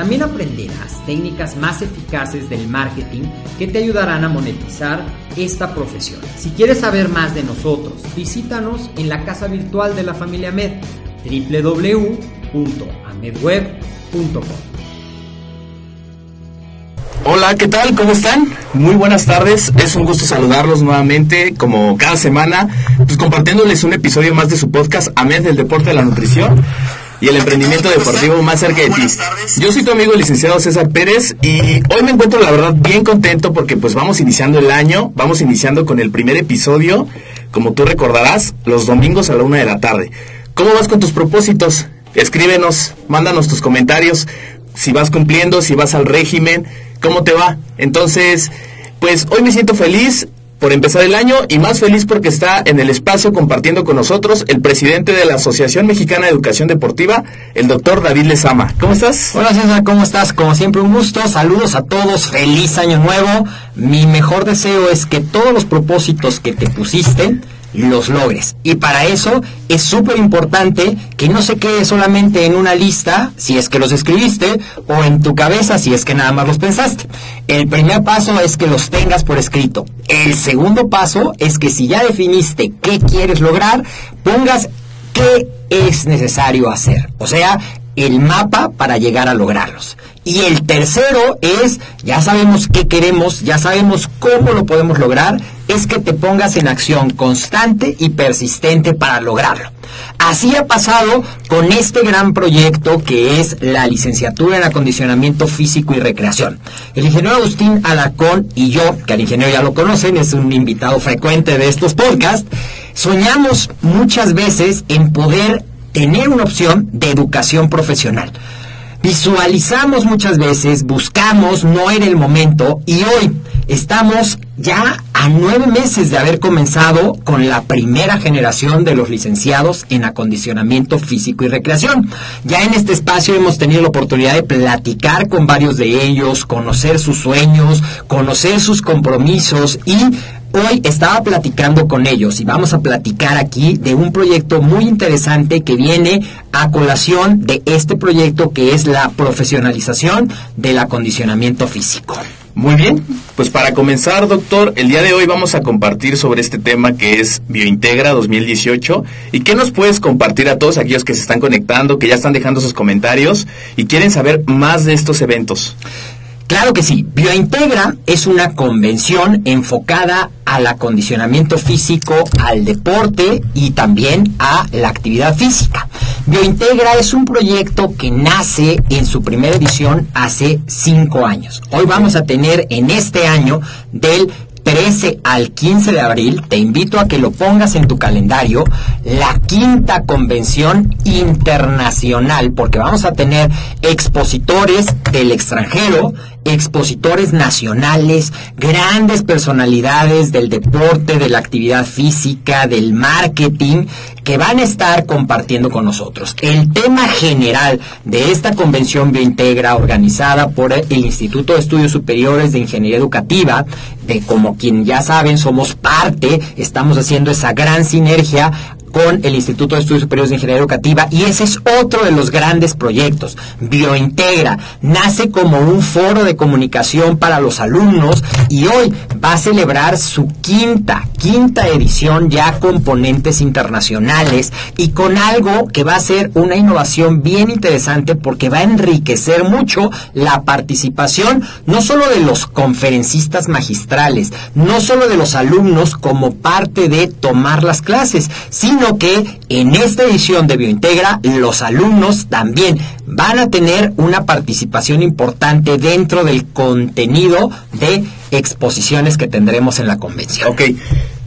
También aprenderás técnicas más eficaces del marketing que te ayudarán a monetizar esta profesión. Si quieres saber más de nosotros, visítanos en la casa virtual de la familia Med, www.amedweb.com. Hola, ¿qué tal? ¿Cómo están? Muy buenas tardes. Es un gusto saludarlos nuevamente, como cada semana, pues compartiéndoles un episodio más de su podcast AMED del Deporte de la Nutrición y el emprendimiento deportivo más cerca de ti. Yo soy tu amigo el licenciado César Pérez y hoy me encuentro la verdad bien contento porque pues vamos iniciando el año, vamos iniciando con el primer episodio, como tú recordarás, los domingos a la una de la tarde. ¿Cómo vas con tus propósitos? Escríbenos, mándanos tus comentarios, si vas cumpliendo, si vas al régimen, cómo te va. Entonces, pues hoy me siento feliz por empezar el año y más feliz porque está en el espacio compartiendo con nosotros el presidente de la Asociación Mexicana de Educación Deportiva, el doctor David Lezama. ¿Cómo estás? Hola César, ¿cómo estás? Como siempre un gusto, saludos a todos, feliz año nuevo. Mi mejor deseo es que todos los propósitos que te pusiste, los logres. Y para eso es súper importante que no se quede solamente en una lista, si es que los escribiste, o en tu cabeza, si es que nada más los pensaste. El primer paso es que los tengas por escrito. El segundo paso es que si ya definiste qué quieres lograr, pongas qué es necesario hacer. O sea, el mapa para llegar a lograrlos. Y el tercero es, ya sabemos qué queremos, ya sabemos cómo lo podemos lograr, es que te pongas en acción constante y persistente para lograrlo. Así ha pasado con este gran proyecto que es la licenciatura en acondicionamiento físico y recreación. El ingeniero Agustín Alarcón y yo, que al ingeniero ya lo conocen, es un invitado frecuente de estos podcasts, soñamos muchas veces en poder tener una opción de educación profesional. Visualizamos muchas veces, buscamos, no era el momento y hoy estamos ya a nueve meses de haber comenzado con la primera generación de los licenciados en acondicionamiento físico y recreación. Ya en este espacio hemos tenido la oportunidad de platicar con varios de ellos, conocer sus sueños, conocer sus compromisos y Hoy estaba platicando con ellos y vamos a platicar aquí de un proyecto muy interesante que viene a colación de este proyecto que es la profesionalización del acondicionamiento físico. Muy bien, pues para comenzar, doctor, el día de hoy vamos a compartir sobre este tema que es Biointegra 2018. ¿Y qué nos puedes compartir a todos aquellos que se están conectando, que ya están dejando sus comentarios y quieren saber más de estos eventos? Claro que sí. Biointegra es una convención enfocada al acondicionamiento físico, al deporte y también a la actividad física. Biointegra es un proyecto que nace en su primera edición hace cinco años. Hoy vamos a tener en este año del 13 al 15 de abril, te invito a que lo pongas en tu calendario, la quinta convención internacional, porque vamos a tener expositores del extranjero, expositores nacionales, grandes personalidades del deporte, de la actividad física, del marketing, que van a estar compartiendo con nosotros. El tema general de esta convención biointegra organizada por el Instituto de Estudios Superiores de Ingeniería Educativa de como quien ya saben, somos parte, estamos haciendo esa gran sinergia con el Instituto de Estudios Superiores de Ingeniería Educativa y ese es otro de los grandes proyectos. Biointegra nace como un foro de comunicación para los alumnos y hoy va a celebrar su quinta, quinta edición ya con ponentes internacionales y con algo que va a ser una innovación bien interesante porque va a enriquecer mucho la participación no solo de los conferencistas magistrales, no solo de los alumnos como parte de tomar las clases, sino sino que en esta edición de Biointegra los alumnos también van a tener una participación importante dentro del contenido de exposiciones que tendremos en la convención. Ok.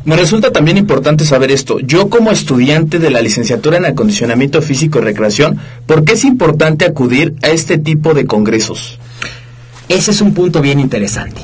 Me resulta también importante saber esto. Yo como estudiante de la licenciatura en acondicionamiento físico y recreación, ¿por qué es importante acudir a este tipo de congresos? Ese es un punto bien interesante.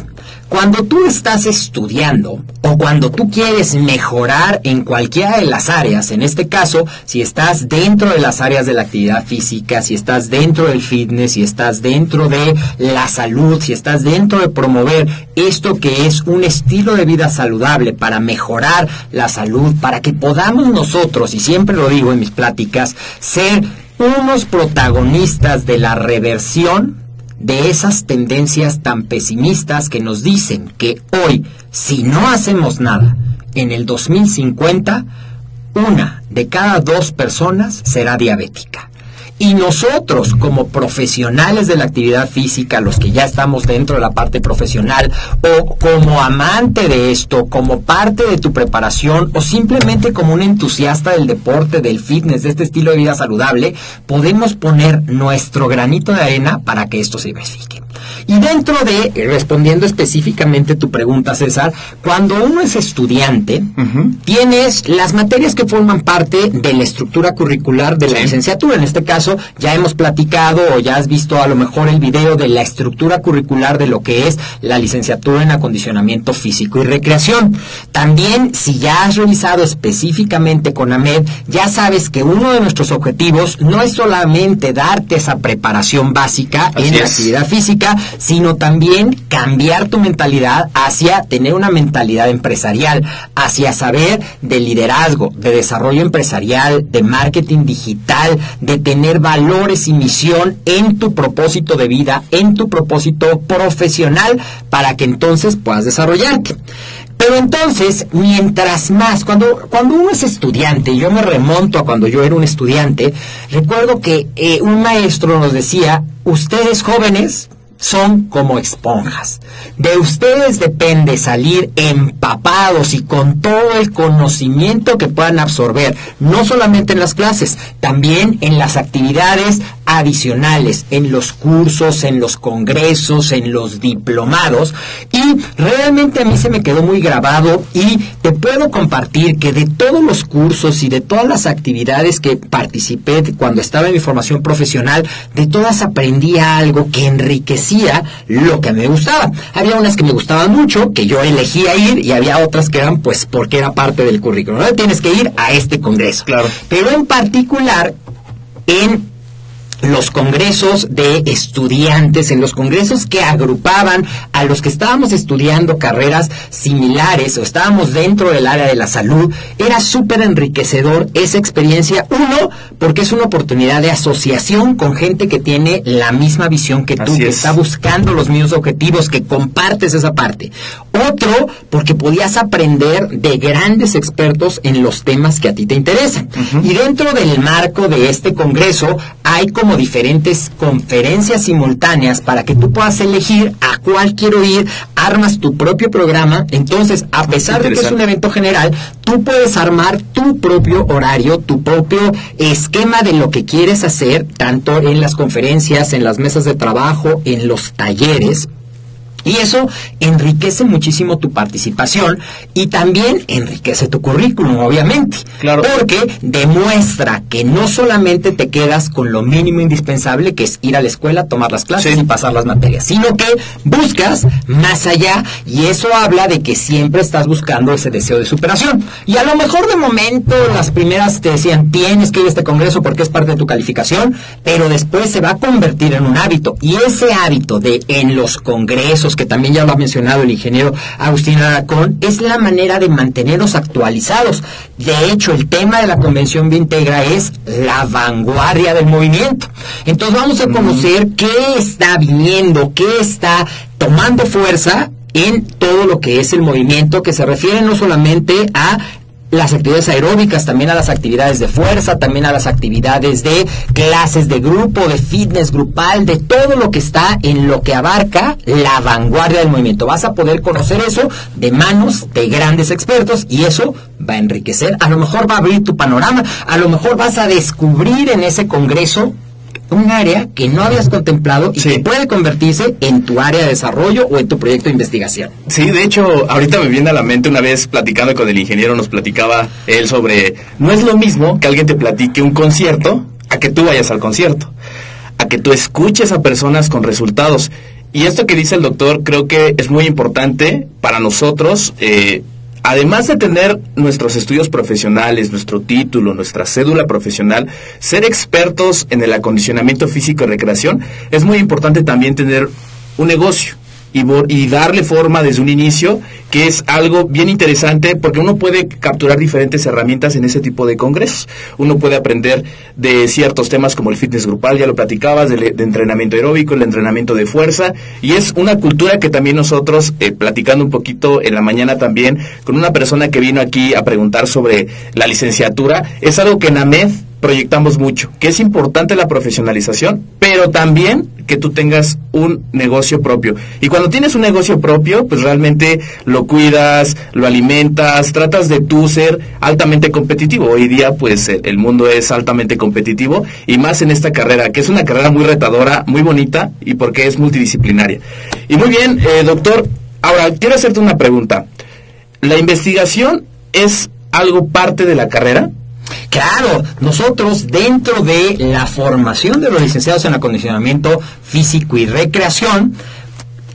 Cuando tú estás estudiando o cuando tú quieres mejorar en cualquiera de las áreas, en este caso, si estás dentro de las áreas de la actividad física, si estás dentro del fitness, si estás dentro de la salud, si estás dentro de promover esto que es un estilo de vida saludable para mejorar la salud, para que podamos nosotros, y siempre lo digo en mis pláticas, ser unos protagonistas de la reversión de esas tendencias tan pesimistas que nos dicen que hoy, si no hacemos nada, en el 2050, una de cada dos personas será diabética. Y nosotros, como profesionales de la actividad física, los que ya estamos dentro de la parte profesional, o como amante de esto, como parte de tu preparación, o simplemente como un entusiasta del deporte, del fitness, de este estilo de vida saludable, podemos poner nuestro granito de arena para que esto se verifique. Y dentro de, eh, respondiendo específicamente tu pregunta, César, cuando uno es estudiante, tienes las materias que forman parte de la estructura curricular de la licenciatura. En este caso, ya hemos platicado o ya has visto a lo mejor el video de la estructura curricular de lo que es la licenciatura en acondicionamiento físico y recreación. También, si ya has revisado específicamente con AMED, ya sabes que uno de nuestros objetivos no es solamente darte esa preparación básica en la actividad física, sino también cambiar tu mentalidad hacia tener una mentalidad empresarial, hacia saber de liderazgo, de desarrollo empresarial, de marketing digital, de tener valores y misión en tu propósito de vida, en tu propósito profesional, para que entonces puedas desarrollarte. Pero entonces, mientras más, cuando, cuando uno es estudiante, yo me remonto a cuando yo era un estudiante, recuerdo que eh, un maestro nos decía, ustedes jóvenes, son como esponjas. De ustedes depende salir empapados y con todo el conocimiento que puedan absorber, no solamente en las clases, también en las actividades adicionales, en los cursos, en los congresos, en los diplomados. Y realmente a mí se me quedó muy grabado y te puedo compartir que de todos los cursos y de todas las actividades que participé cuando estaba en mi formación profesional, de todas aprendí algo que enriquecía lo que me gustaba. Había unas que me gustaban mucho, que yo elegía ir, y había otras que eran pues porque era parte del currículum. No tienes que ir a este congreso. Claro. Pero en particular, en los congresos de estudiantes, en los congresos que agrupaban a los que estábamos estudiando carreras similares o estábamos dentro del área de la salud, era súper enriquecedor esa experiencia. Uno, porque es una oportunidad de asociación con gente que tiene la misma visión que tú, que está buscando los mismos objetivos, que compartes esa parte. Otro, porque podías aprender de grandes expertos en los temas que a ti te interesan. Y dentro del marco de este congreso hay como diferentes conferencias simultáneas para que tú puedas elegir a cuál quiero ir, armas tu propio programa, entonces a pesar de que es un evento general, tú puedes armar tu propio horario, tu propio esquema de lo que quieres hacer, tanto en las conferencias, en las mesas de trabajo, en los talleres, y eso enriquece muchísimo tu participación y también enriquece tu currículum, obviamente. Claro. Porque demuestra que no solamente te quedas con lo mínimo indispensable, que es ir a la escuela, tomar las clases y pasar las materias, sino que buscas más allá y eso habla de que siempre estás buscando ese deseo de superación. Y a lo mejor de momento las primeras te decían, tienes que ir a este congreso porque es parte de tu calificación, pero después se va a convertir en un hábito. Y ese hábito de en los congresos, que también ya lo ha mencionado el ingeniero Agustín Aracón, es la manera de mantenernos actualizados. De hecho, el tema de la Convención Vintegra es la vanguardia del movimiento. Entonces vamos a conocer qué está viniendo, qué está tomando fuerza en todo lo que es el movimiento que se refiere no solamente a las actividades aeróbicas, también a las actividades de fuerza, también a las actividades de clases de grupo, de fitness grupal, de todo lo que está en lo que abarca la vanguardia del movimiento. Vas a poder conocer eso de manos de grandes expertos y eso va a enriquecer, a lo mejor va a abrir tu panorama, a lo mejor vas a descubrir en ese congreso un área que no habías contemplado y que puede convertirse en tu área de desarrollo o en tu proyecto de investigación. Sí, de hecho, ahorita me viene a la mente una vez platicando con el ingeniero, nos platicaba él sobre, no es lo mismo que alguien te platique un concierto a que tú vayas al concierto, a que tú escuches a personas con resultados. Y esto que dice el doctor creo que es muy importante para nosotros. Eh, además de tener nuestros estudios profesionales, nuestro título, nuestra cédula profesional, ser expertos en el acondicionamiento físico y recreación, es muy importante también tener un negocio y, darle forma desde un inicio, que es algo bien interesante porque uno puede capturar diferentes herramientas en ese tipo de congresos. Uno puede aprender de ciertos temas como el fitness grupal, ya lo platicabas, de, entrenamiento aeróbico, el entrenamiento de fuerza, y es una cultura que también nosotros, eh, platicando un poquito en la mañana también, con una persona que vino aquí a preguntar sobre la licenciatura, es algo que en AMED proyectamos mucho, que es importante la profesionalización, pero también que tú tengas un negocio propio. Y cuando tienes un negocio propio, pues realmente lo cuidas, lo alimentas, tratas de tú ser altamente competitivo. Hoy día, pues el mundo es altamente competitivo y más en esta carrera, que es una carrera muy retadora, muy bonita y porque es multidisciplinaria. Y muy bien, eh, doctor, ahora quiero hacerte una pregunta. ¿La investigación es algo parte de la carrera? Claro, nosotros dentro de la formación de los licenciados en acondicionamiento físico y recreación,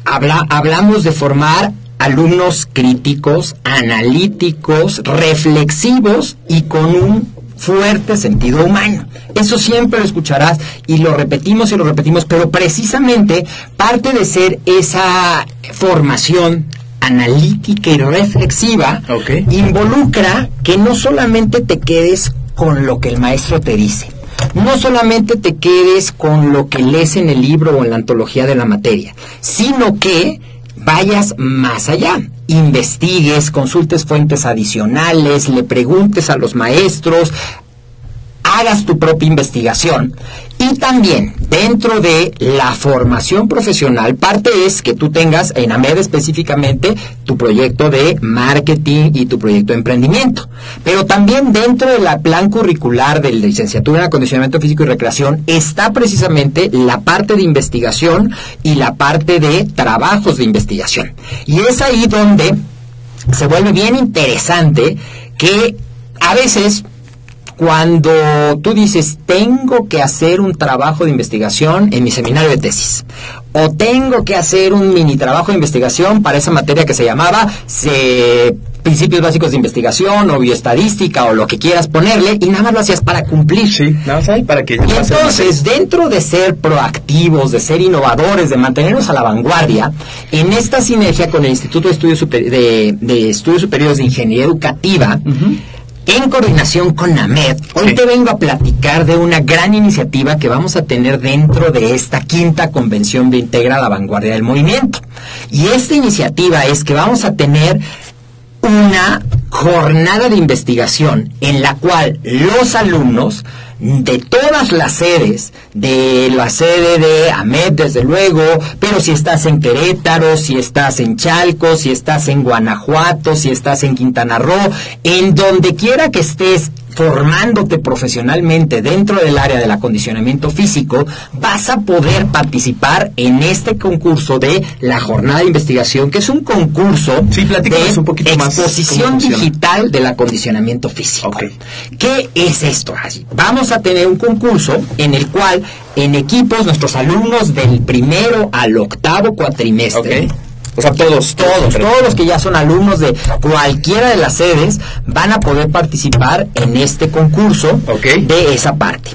hablamos de formar alumnos críticos, analíticos, reflexivos y con un fuerte sentido humano. Eso siempre lo escucharás y lo repetimos y lo repetimos, pero precisamente parte de ser esa formación analítica y reflexiva involucra que no solamente te quedes con lo que el maestro te dice, no solamente te quedes con lo que lees en el libro o en la antología de la materia, sino que vayas más allá, investigues, consultes fuentes adicionales, le preguntes a los maestros, hagas tu propia investigación. Y también dentro de la formación profesional, parte es que tú tengas en AMED específicamente tu proyecto de marketing y tu proyecto de emprendimiento. Pero también dentro del plan curricular de la licenciatura en acondicionamiento físico y recreación está precisamente la parte de investigación y la parte de trabajos de investigación. Y es ahí donde se vuelve bien interesante que a veces cuando tú dices, tengo que hacer un trabajo de investigación en mi seminario de tesis, o tengo que hacer un mini trabajo de investigación para esa materia que se llamaba principios básicos de investigación o bioestadística o lo que quieras ponerle y nada más lo hacías para cumplir. Sí, nada más para que... Y entonces, dentro de ser proactivos, de ser innovadores, de mantenernos a la vanguardia, en esta sinergia con el Instituto de Estudios, de, Estudios Superiores de Ingeniería Educativa, en coordinación con AMED, hoy te vengo a platicar de una gran iniciativa que vamos a tener dentro de esta quinta convención de Integra la Vanguardia del Movimiento. Y esta iniciativa es que vamos a tener una jornada de investigación en la cual los alumnos de todas las sedes, de la sede de AMED desde luego, pero si estás en Querétaro, si estás en Chalco, si estás en Guanajuato, si estás en Quintana Roo, en donde quiera que estés formándote profesionalmente dentro del área del acondicionamiento físico, vas a poder participar en este concurso de la jornada de investigación, que es un concurso de un poquito exposición digital del acondicionamiento físico. ¿Qué es esto? Vamos a tener un concurso en el cual en equipos nuestros alumnos del primero al octavo cuatrimestre o sea, todos, todos, todos los que ya son alumnos de cualquiera de las sedes van a poder participar en este concurso de esa parte.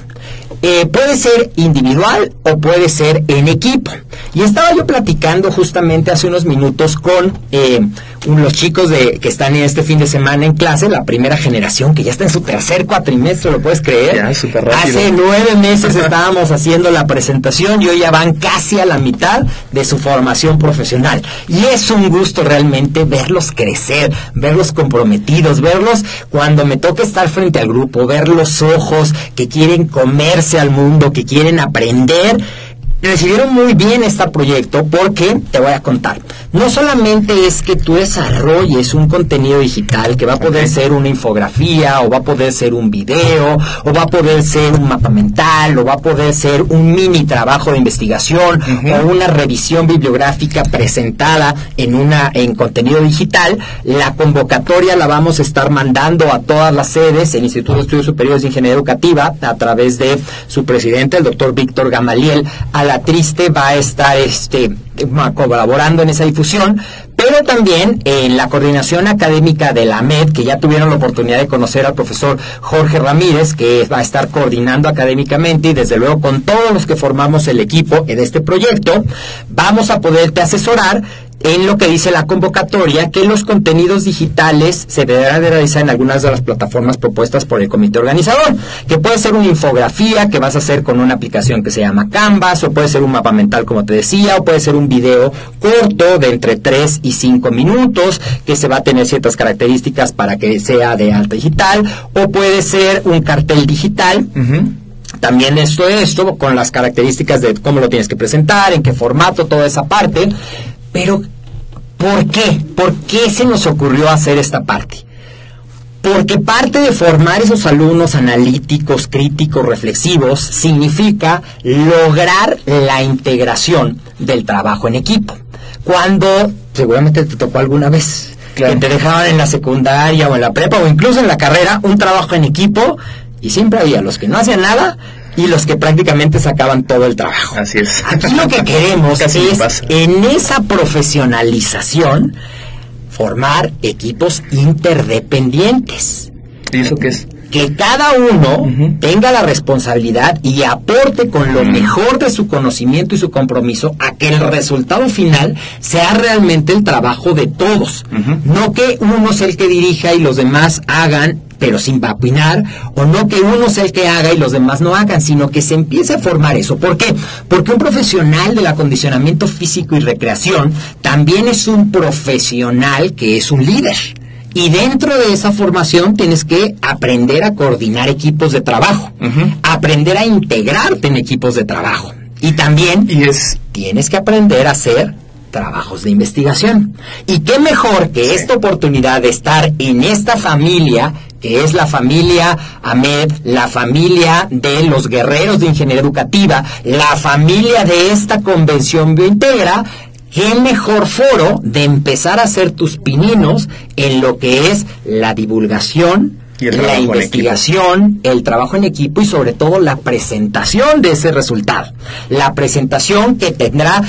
eh, puede ser individual o puede ser en equipo. Y estaba yo platicando justamente hace unos minutos con eh, los chicos de, que están en este fin de semana en clase, la primera generación que ya está en su tercer cuatrimestre, ¿lo puedes creer? Ya. Hace nueve meses estábamos haciendo la presentación y hoy ya van casi a la mitad de su formación profesional. Y es un gusto realmente verlos crecer, verlos comprometidos, verlos cuando me toca estar frente al grupo, ver los ojos que quieren comerse al mundo, que quieren aprender recibieron muy bien este proyecto porque te voy a contar. No solamente es que tú desarrolles un contenido digital que va a poder ser una infografía o va a poder ser un video o va a poder ser un mapa mental o va a poder ser un mini trabajo de investigación o una revisión bibliográfica presentada en una en contenido digital. La convocatoria la vamos a estar mandando a todas las sedes, el Instituto de Estudios Superiores de Ingeniería Educativa a través de su presidente, el doctor Víctor Gamaliel, a la Triste va a estar este, colaborando en esa difusión, pero también en la coordinación académica de la MED, que ya tuvieron la oportunidad de conocer al profesor Jorge Ramírez, que va a estar coordinando académicamente y desde luego con todos los que formamos el equipo de este proyecto, vamos a poderte asesorar en lo que dice la convocatoria que los contenidos digitales se deberán de realizar en algunas de las plataformas propuestas por el comité organizador, que puede ser una infografía que vas a hacer con una aplicación que se llama Canvas, o puede ser un mapa mental como te decía, o puede ser un video corto de entre 3 y 5 minutos, que se va a tener ciertas características para que sea de alta digital, o puede ser un cartel digital. También esto, esto, con las características de cómo lo tienes que presentar, en qué formato, toda esa parte. Pero, ¿por qué? ¿Por qué se nos ocurrió hacer esta parte? Porque parte de formar esos alumnos analíticos, críticos, reflexivos, significa lograr la integración del trabajo en equipo. Cuando seguramente te tocó alguna vez que te dejaban en la secundaria o en la prepa o incluso en la carrera un trabajo en equipo y siempre había los que no hacían nada y los que prácticamente sacaban todo el trabajo. Así es. Aquí lo que queremos Casi es, en esa profesionalización, formar equipos interdependientes. ¿Y eso qué es? Que cada uno tenga la responsabilidad y aporte con lo mejor de su conocimiento y su compromiso a que el resultado final sea realmente el trabajo de todos. No que uno sea el que dirija y los demás hagan pero sin vapinar, o no que uno sea el que haga y los demás no hagan, sino que se empiece a formar eso. ¿Por qué? Porque un profesional del acondicionamiento físico y recreación también es un profesional que es un líder. Y dentro de esa formación tienes que aprender a coordinar equipos de trabajo, aprender a integrarte en equipos de trabajo. Y también Y es tienes que aprender a hacer trabajos de investigación. Y qué mejor que esta oportunidad de estar en esta familia, que es la familia Ahmed, la familia de los guerreros de ingeniería educativa, la familia de esta convención biointegra, qué mejor foro de empezar a hacer tus pininos en lo que es la divulgación, la investigación, el trabajo en equipo y sobre todo la presentación de ese resultado. La presentación que tendrá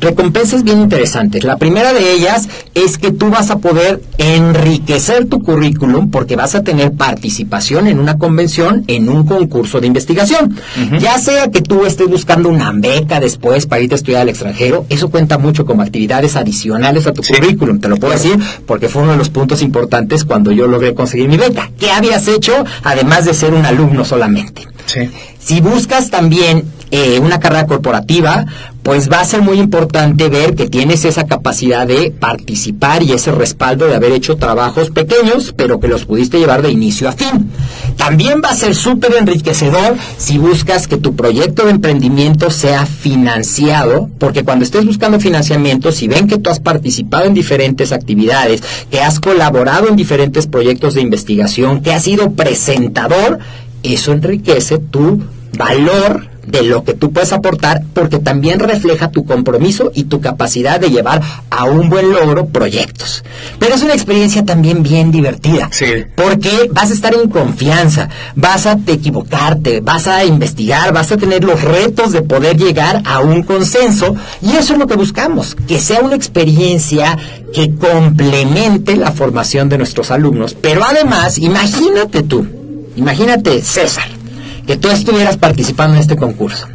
recompensas bien interesantes. La primera de ellas es que tú vas a poder enriquecer tu currículum porque vas a tener participación en una convención, en un concurso de investigación. Ya sea que tú estés buscando una beca después para irte a estudiar al extranjero, eso cuenta mucho como actividades adicionales a tu Sí. currículum. Te lo puedo decir porque fue uno de los puntos importantes cuando yo logré conseguir mi beca. ¿Qué habías hecho además de ser un alumno solamente? sí. Si buscas también eh, una carrera corporativa, pues va a ser muy importante ver que tienes esa capacidad de participar y ese respaldo de haber hecho trabajos pequeños, pero que los pudiste llevar de inicio a fin. También va a ser súper enriquecedor si buscas que tu proyecto de emprendimiento sea financiado, porque cuando estés buscando financiamiento, si ven que tú has participado en diferentes actividades, que has colaborado en diferentes proyectos de investigación, que has sido presentador, eso enriquece tu valor de lo que tú puedes aportar porque también refleja tu compromiso y tu capacidad de llevar a un buen logro proyectos. Pero es una experiencia también bien divertida. Sí. Porque vas a estar en confianza, vas a te equivocarte, vas a investigar, vas a tener los retos de poder llegar a un consenso y eso es lo que buscamos, que sea una experiencia que complemente la formación de nuestros alumnos. Pero además, imagínate tú, imagínate César, que tú estuvieras participando en este concurso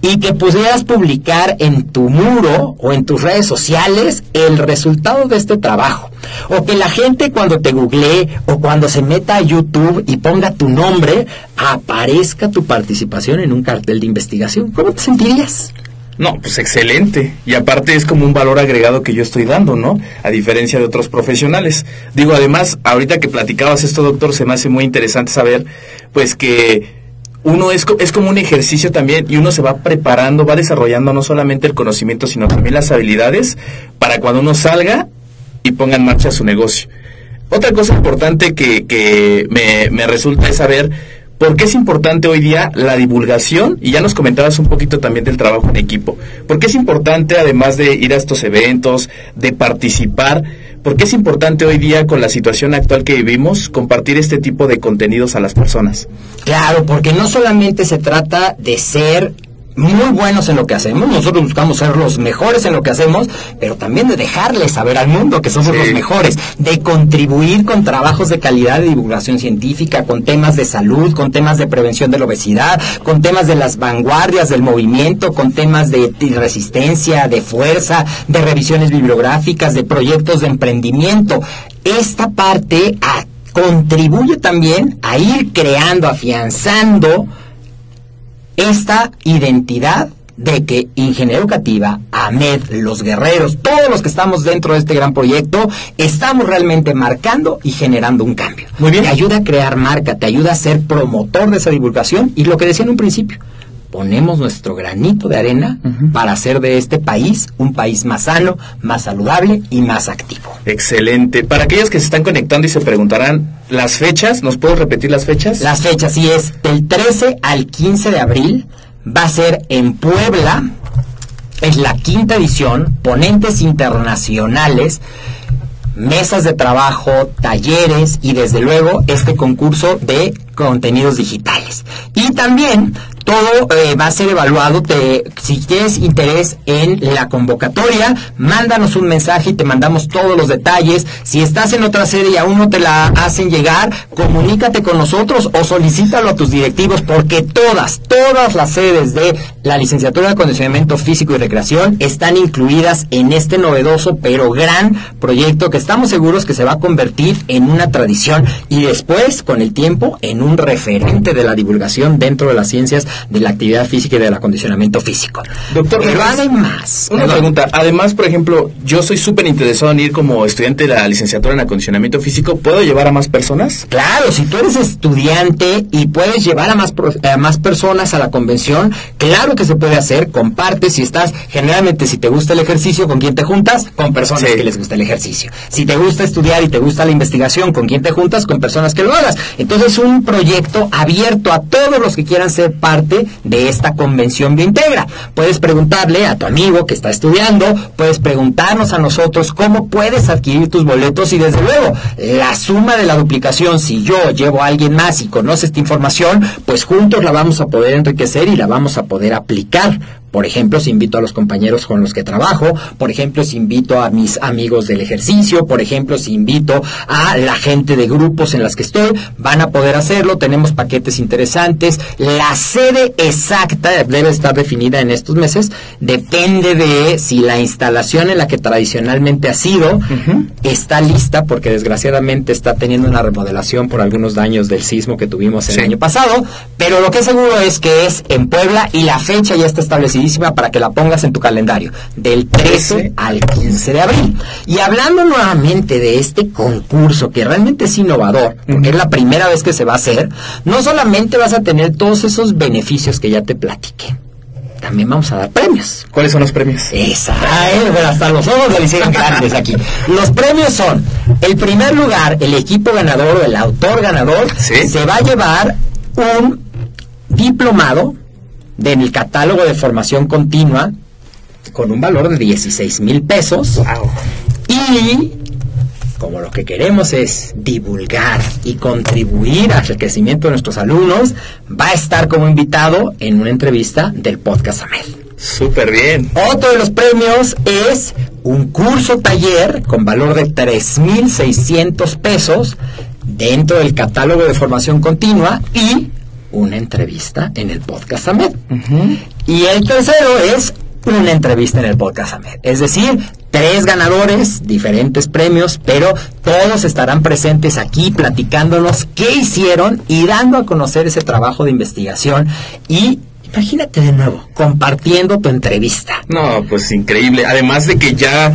y que pudieras publicar en tu muro o en tus redes sociales el resultado de este trabajo. O que la gente cuando te googlee o cuando se meta a YouTube y ponga tu nombre, aparezca tu participación en un cartel de investigación. ¿Cómo te sentirías? No, pues excelente. Y aparte es como un valor agregado que yo estoy dando, ¿no? A diferencia de otros profesionales. Digo, además, ahorita que platicabas esto, doctor, se me hace muy interesante saber, pues que uno es, es como un ejercicio también y uno se va preparando, va desarrollando no solamente el conocimiento, sino también las habilidades para cuando uno salga y ponga en marcha su negocio. Otra cosa importante que, que me, me resulta es saber por qué es importante hoy día la divulgación, y ya nos comentabas un poquito también del trabajo en equipo, por qué es importante además de ir a estos eventos, de participar, por qué es importante hoy día con la situación actual que vivimos compartir este tipo de contenidos a las personas. Claro, porque no solamente se trata de ser muy buenos en lo que hacemos, nosotros buscamos ser los mejores en lo que hacemos, pero también de dejarles saber al mundo que somos los mejores, de contribuir con trabajos de calidad de divulgación científica, con temas de salud, con temas de prevención de la obesidad, con temas de las vanguardias del movimiento, con temas de resistencia, de fuerza, de revisiones bibliográficas, de proyectos de emprendimiento. Esta parte contribuye también a ir creando, afianzando, esta identidad de que Ingeniería Educativa, AMED, los guerreros, todos los que estamos dentro de este gran proyecto, estamos realmente marcando y generando un cambio. Muy bien. Te ayuda a crear marca, te ayuda a ser promotor de esa divulgación y lo que decía en un principio, ponemos nuestro granito de arena para hacer de este país un país más sano, más saludable y más activo. Excelente. Para aquellos que se están conectando y se preguntarán, ¿las fechas? ¿Nos puedo repetir las fechas? Las fechas, sí, es del 13 al 15 de abril. Va a ser en Puebla. Es la quinta edición, ponentes internacionales mesas de trabajo, talleres y desde luego este concurso de contenidos digitales. Y también todo eh, va a ser evaluado. Te, si tienes interés en la convocatoria, mándanos un mensaje y te mandamos todos los detalles. Si estás en otra sede y aún no te la hacen llegar, comunícate con nosotros o solicítalo a tus directivos porque todas, todas las sedes de la licenciatura de acondicionamiento físico y recreación están incluidas en este novedoso pero gran proyecto que estamos seguros que se va a convertir en una tradición y después, con el tiempo, en un referente de la divulgación dentro de las ciencias de la actividad física y del acondicionamiento físico. Doctor, pero además... Una pregunta. Además, por ejemplo, yo soy súper interesado en ir como estudiante de la licenciatura en acondicionamiento físico. ¿Puedo llevar a más personas? Claro, si tú eres estudiante y puedes llevar a más, a más personas a la convención, claro que se puede hacer. Comparte si estás, generalmente si te gusta el ejercicio, ¿con quién te juntas? Con personas que les gusta el ejercicio. Si te gusta estudiar y te gusta la investigación, ¿con quién te juntas? Con personas que lo hagas. Entonces, un proyecto abierto a todos los que quieran ser parte de esta convención Biointegra. Puedes preguntarle a tu amigo que está estudiando, puedes preguntarnos a nosotros cómo puedes adquirir tus boletos y desde luego la suma de la duplicación, si yo llevo a alguien más y conoce esta información, pues juntos la vamos a poder enriquecer y la vamos a poder aplicar por ejemplo, si invito a los compañeros con los que trabajo, por ejemplo, si invito a mis amigos del ejercicio, por ejemplo, si invito a la gente de grupos en las que estoy, van a poder hacerlo, tenemos paquetes interesantes, la sede exacta debe estar definida en estos meses, depende de si la instalación en la que tradicionalmente ha sido está lista, porque desgraciadamente está teniendo una remodelación por algunos daños del sismo que tuvimos el año pasado, pero lo que es seguro es que es en Puebla y la fecha ya está establecida para que la pongas en tu calendario, del 13 al 15 de abril. Y hablando nuevamente de este concurso que realmente es innovador, porque es la primera vez que se va a hacer, no solamente vas a tener todos esos beneficios que ya te platiqué, también vamos a dar premios. ¿Cuáles son los premios? Esa, hasta los ojos le hicieron grandes aquí. Los premios son, el primer lugar, el equipo ganador o el autor ganador, se va a llevar un diplomado en el catálogo de formación continua con un valor de 16 mil pesos. Y como lo que queremos es divulgar y contribuir al crecimiento de nuestros alumnos, va a estar como invitado en una entrevista del podcast AMED. Súper bien. Otro de los premios es un curso taller con valor de 3.600 pesos dentro del catálogo de formación continua y una entrevista en el podcast AMED. Y el tercero es una entrevista en el podcast AMED. Es decir, tres ganadores, diferentes premios, pero todos estarán presentes aquí platicándonos qué hicieron y dando a conocer ese trabajo de investigación y Imagínate de nuevo, compartiendo tu entrevista. No, pues increíble. Además de que ya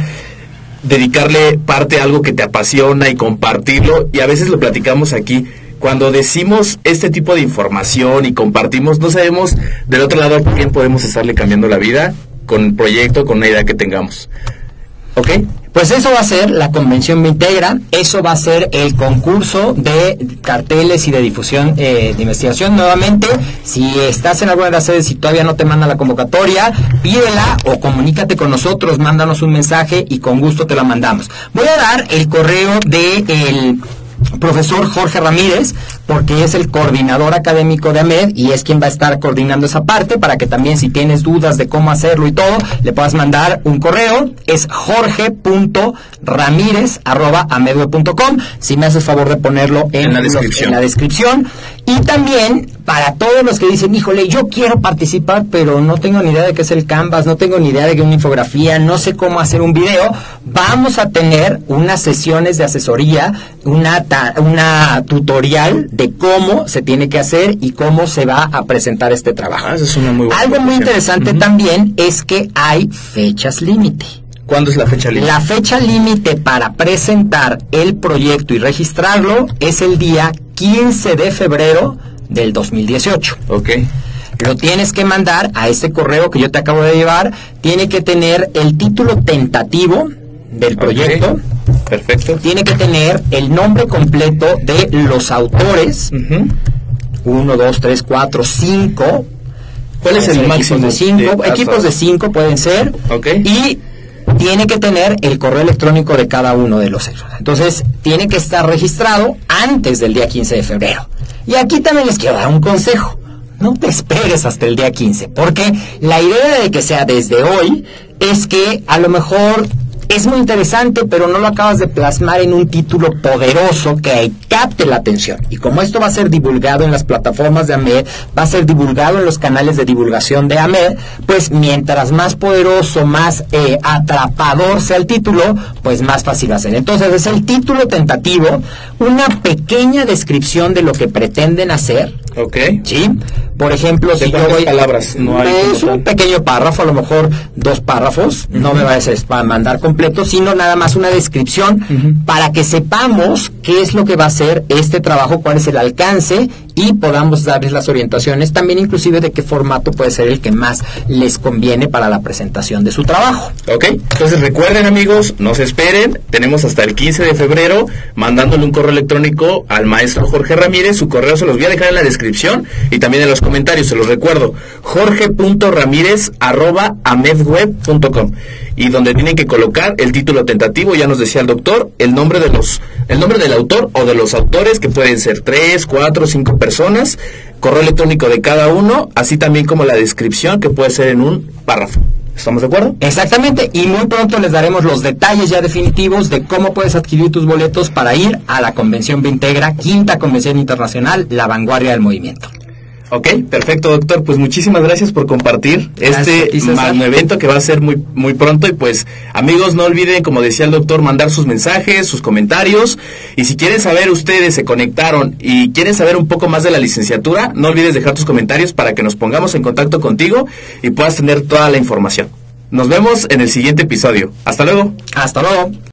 dedicarle parte a algo que te apasiona y compartirlo, y a veces lo platicamos aquí, cuando decimos este tipo de información y compartimos, no sabemos del otro lado quién podemos estarle cambiando la vida con el proyecto, con una idea que tengamos. ¿Ok? Pues eso va a ser la convención Me Integra, eso va a ser el concurso de carteles y de difusión eh, de investigación. Nuevamente, si estás en alguna de las sedes y todavía no te manda la convocatoria, pídela o comunícate con nosotros, mándanos un mensaje y con gusto te la mandamos. Voy a dar el correo de el profesor Jorge Ramírez, porque es el coordinador académico de AMED y es quien va a estar coordinando esa parte para que también si tienes dudas de cómo hacerlo y todo, le puedas mandar un correo. Es jorge.ramírez.amedweb.com. Si me haces favor de ponerlo en, la descripción. en la descripción. Y también para todos los que dicen, híjole, yo quiero participar, pero no tengo ni idea de qué es el Canvas, no tengo ni idea de qué es una infografía, no sé cómo hacer un video, vamos a tener unas sesiones de asesoría, una, una tutorial de cómo se tiene que hacer y cómo se va a presentar este trabajo. Ah, eso es una muy buena Algo muy interesante también es que hay fechas límite. ¿Cuándo es la fecha límite? La fecha límite para presentar el proyecto y registrarlo es el día 15 de febrero del 2018. Ok. Lo tienes que mandar a este correo que yo te acabo de llevar. Tiene que tener el título tentativo del proyecto. Perfecto. Tiene que tener el nombre completo de los autores. Ujú. Uno, dos, tres, cuatro, cinco. ¿Cuál es el máximo Equipos de cinco, de- equipos de cinco pueden ser. Ok. Y tiene que tener el correo electrónico de cada uno de los sexos. Entonces, tiene que estar registrado antes del día 15 de febrero. Y aquí también les quiero dar un consejo. No te esperes hasta el día 15, porque la idea de que sea desde hoy es que a lo mejor es muy interesante, pero no lo acabas de plasmar en un título poderoso que capte la atención. Y como esto va a ser divulgado en las plataformas de AMED, va a ser divulgado en los canales de divulgación de AMED, pues mientras más poderoso, más eh, atrapador sea el título, pues más fácil va a ser. Entonces es el título tentativo, una pequeña descripción de lo que pretenden hacer, Ok. ¿Sí? Por ejemplo, ¿De si yo cuántas voy... palabras? No hay es un tal. pequeño párrafo, a lo mejor dos párrafos, no me vayas a mandar completo, sino nada más una descripción para que sepamos qué es lo que va a ser este trabajo, cuál es el alcance y podamos darles las orientaciones, también inclusive de qué formato puede ser el que más les conviene para la presentación de su trabajo. Ok, entonces recuerden amigos, no se esperen, tenemos hasta el 15 de febrero mandándole un correo electrónico al maestro Jorge Ramírez, su correo se los voy a dejar en la descripción y también en los comentarios, se los recuerdo, jorge.ramírez arroba amedweb.com y donde tienen que colocar el título tentativo, ya nos decía el doctor, el nombre de los, el nombre del autor o de los autores que pueden ser tres, cuatro, cinco personas, correo electrónico de cada uno, así también como la descripción que puede ser en un párrafo. ¿Estamos de acuerdo? Exactamente, y muy pronto les daremos los detalles ya definitivos de cómo puedes adquirir tus boletos para ir a la Convención Vintegra, quinta Convención Internacional, la vanguardia del movimiento. Ok, perfecto, doctor. Pues muchísimas gracias por compartir Gracias este magno evento que va a ser muy, muy pronto. Y pues, amigos, no olviden, como decía el doctor, mandar sus mensajes, sus comentarios. Y si quieren saber, ustedes se conectaron y quieren saber un poco más de la licenciatura, no olvides dejar tus comentarios para que nos pongamos en contacto contigo y puedas tener toda la información. Nos vemos en el siguiente episodio. Hasta luego. Hasta luego.